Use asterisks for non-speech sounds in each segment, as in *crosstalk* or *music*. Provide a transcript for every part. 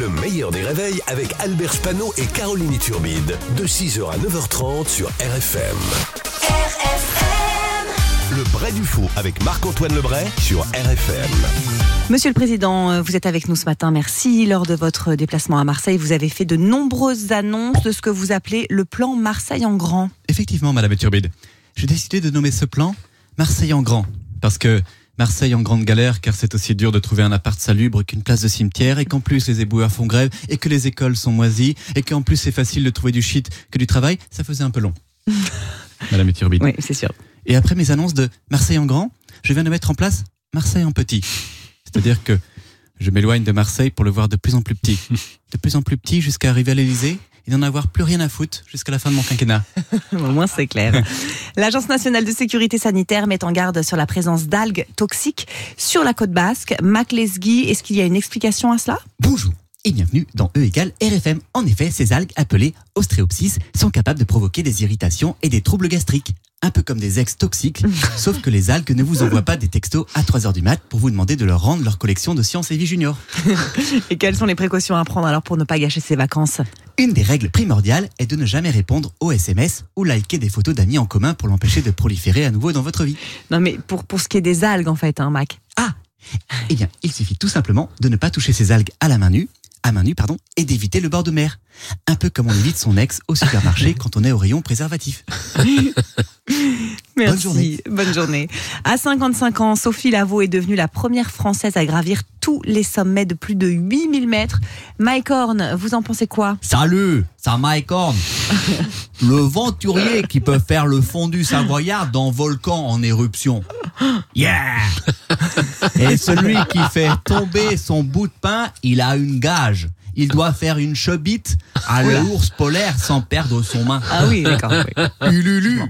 Le meilleur des réveils avec Albert Spano et Caroline Turbide. De 6h à 9h30 sur RFM. RFM Le Bray du Faux avec Marc-Antoine Lebray sur RFM. Monsieur le Président, euh, vous êtes avec nous ce matin. Merci. Lors de votre déplacement à Marseille, vous avez fait de nombreuses annonces de ce que vous appelez le plan Marseille en grand. Effectivement, Madame Turbide. J'ai décidé de nommer ce plan Marseille en grand. Parce que Marseille en grande galère, car c'est aussi dur de trouver un appart salubre qu'une place de cimetière, et qu'en plus les éboueurs font grève, et que les écoles sont moisies, et qu'en plus c'est facile de trouver du shit que du travail, ça faisait un peu long. *laughs* Madame. Oui, c'est sûr. Et après mes annonces de Marseille en grand, je viens de mettre en place Marseille en petit. C'est-à-dire que je m'éloigne de Marseille pour le voir de plus en plus petit. *laughs* De plus en plus petit jusqu'à arriver à l'Elysée et n'en avoir plus rien à foutre jusqu'à la fin de mon quinquennat. *laughs* Au moins, c'est clair. L'Agence nationale de sécurité sanitaire met en garde sur la présence d'algues toxiques sur la côte basque. Mac Lesgui, est-ce qu'il y a une explication à cela? Bonjour et bienvenue dans E égale RFM. En effet, ces algues appelées Ostréopsis sont capables de provoquer des irritations et des troubles gastriques. Un peu comme des ex toxiques, *laughs* sauf que les algues ne vous envoient pas des textos à 3h du mat pour vous demander de leur rendre leur collection de sciences et vie junior. *laughs* Et quelles sont les précautions à prendre alors pour ne pas gâcher ses vacances? Une des règles primordiales est de ne jamais répondre aux SMS ou liker des photos d'amis en commun pour l'empêcher de proliférer à nouveau dans votre vie. Non, mais pour, pour ce qui est des algues, en fait, hein, Mac. Ah Eh bien, il suffit tout simplement de ne pas toucher ces algues à la main nue, à main nue, pardon, et d'éviter le bord de mer. Un peu comme on évite son ex au supermarché *laughs* quand on est au rayon préservatif. *laughs* Merci. Bonne journée. Bonne journée. À 55 ans, Sophie Lavaux est devenue la première Française à gravir tous les sommets de plus de 8000 mètres. Mike Horn, vous en pensez quoi? Salut, c'est Mike Horn. *laughs* le venturier qui peut faire le fondu savoyard dans volcan en éruption. *gasps* Yeah *laughs* Et celui qui fait tomber son bout de pain, il a une gage. Il doit faire une chebite à l'ours polaire sans perdre son main. Ah oui, d'accord. oui. *laughs* Ululu.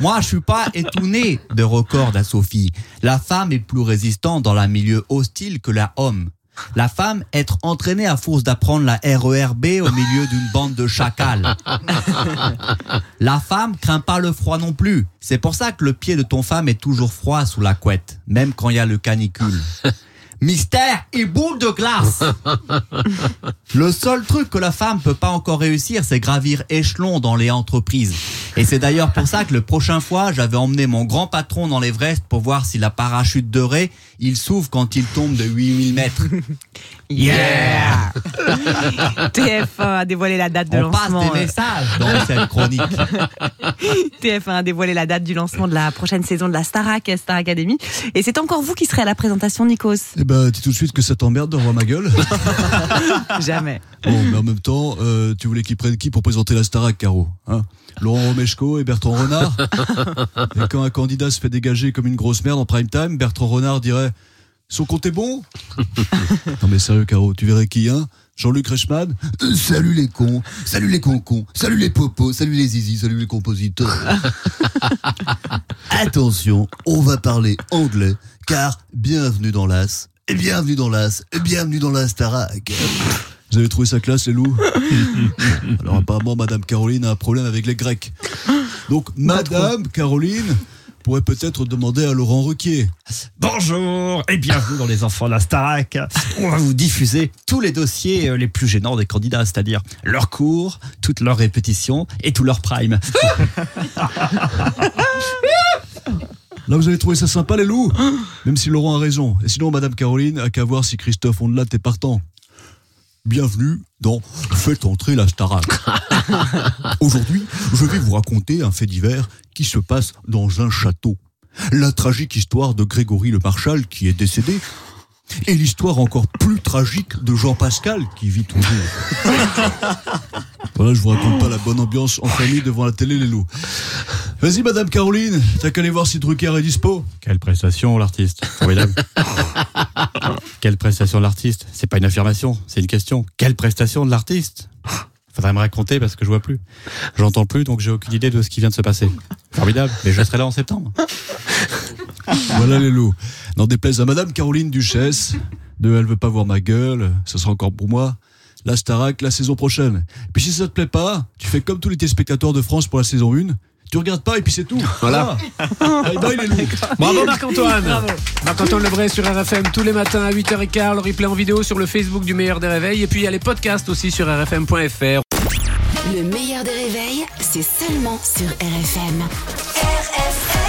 Moi, je suis pas étonné de record à Sophie. La femme est plus résistante dans un milieu hostile que la homme. La femme être entraînée à force d'apprendre la RERB au milieu d'une bande de chacals. *laughs* La femme craint pas le froid non plus. C'est pour ça que le pied de ton femme est toujours froid sous la couette, même quand il y a le canicule. *laughs* Mystère et boule de glace. *laughs* Le seul truc que la femme peut pas encore réussir, c'est gravir échelon dans les entreprises. Et c'est d'ailleurs pour ça que le prochain fois, j'avais emmené mon grand patron dans l'Everest pour voir si la parachute de Ray, il s'ouvre quand il tombe de 8000 mètres. Yeah! *laughs* TF1 a dévoilé la date de On passe des euh, messages dans cette chronique. *laughs* TF1 a dévoilé la date du lancement de la prochaine saison de la Starac, Star Academy. Et c'est encore vous qui serez à la présentation, Nikos. Eh ben, dis tout de suite que ça t'emmerde de revoir ma gueule. *laughs* Jamais. Bon, mais en même temps, euh, tu voulais qu'ils prennent qui pour présenter la Starac, Caro hein? Laurent Romeshko et Bertrand Renard Et quand un candidat se fait dégager comme une grosse merde en prime time, Bertrand Renard dirait Son compte est bon? *laughs* Non mais sérieux, Caro, tu verrais qui, hein? Jean-Luc Reichmann? Euh, salut les cons, salut les concons, salut les popos, salut les zizi, salut les compositeurs. *laughs* Attention, on va parler anglais, car bienvenue dans l'As, et bienvenue dans l'As, et bienvenue dans la Starac. Vous avez trouvé sa classe, les loups? Alors apparemment, Madame Caroline a un problème avec les Grecs. Donc, Madame Caroline pourrait peut-être demander à Laurent Ruquier. Bonjour et bienvenue dans les enfants de la Starac. On va vous diffuser tous les dossiers euh, les plus gênants des candidats, c'est-à-dire leurs cours, toutes leurs répétitions et tout leur prime. *laughs* Là, vous avez trouvé ça sympa, les loups Même si Laurent a raison. Et sinon, Madame Caroline a qu'à voir si Christophe Ondelat est partant. Bienvenue dans Faites entrer la Starac. *laughs* Aujourd'hui, je vais vous raconter un fait divers qui se passe dans un château. La tragique histoire de Grégory le Marchal qui est décédé. Et l'histoire encore plus tragique de Jean Pascal qui vit toujours. *laughs* Voilà, je vous raconte pas la bonne ambiance en famille devant la télé, les loups. Vas-y, Madame Caroline, t'as qu'à aller voir si Drucker est dispo. Quelle prestation, l'artiste. Formidable. Quelle prestation de l'artiste. C'est pas une affirmation, c'est une question. Quelle prestation de l'artiste Faudrait me raconter parce que je vois plus. J'entends plus, donc j'ai aucune idée de ce qui vient de se passer. Formidable. Mais je serai là en septembre. Voilà les loups. N'en déplaise à Madame Caroline Duchesse, de Elle veut pas voir ma gueule, ça sera encore pour moi. La Starac la saison prochaine. Puis si ça te plaît pas, tu fais comme tous les téléspectateurs de France pour la saison 1, Tu regardes pas et puis c'est tout. Voilà. Ah. Bye bye les loups. Bravo Marc-Antoine. Marc-Antoine Lebray sur RFM tous les matins à 8h15. Le replay en vidéo sur le Facebook du meilleur des réveils. Et puis il y a les podcasts aussi sur rfm.fr. Le meilleur des réveils, c'est seulement sur RFM. RFM.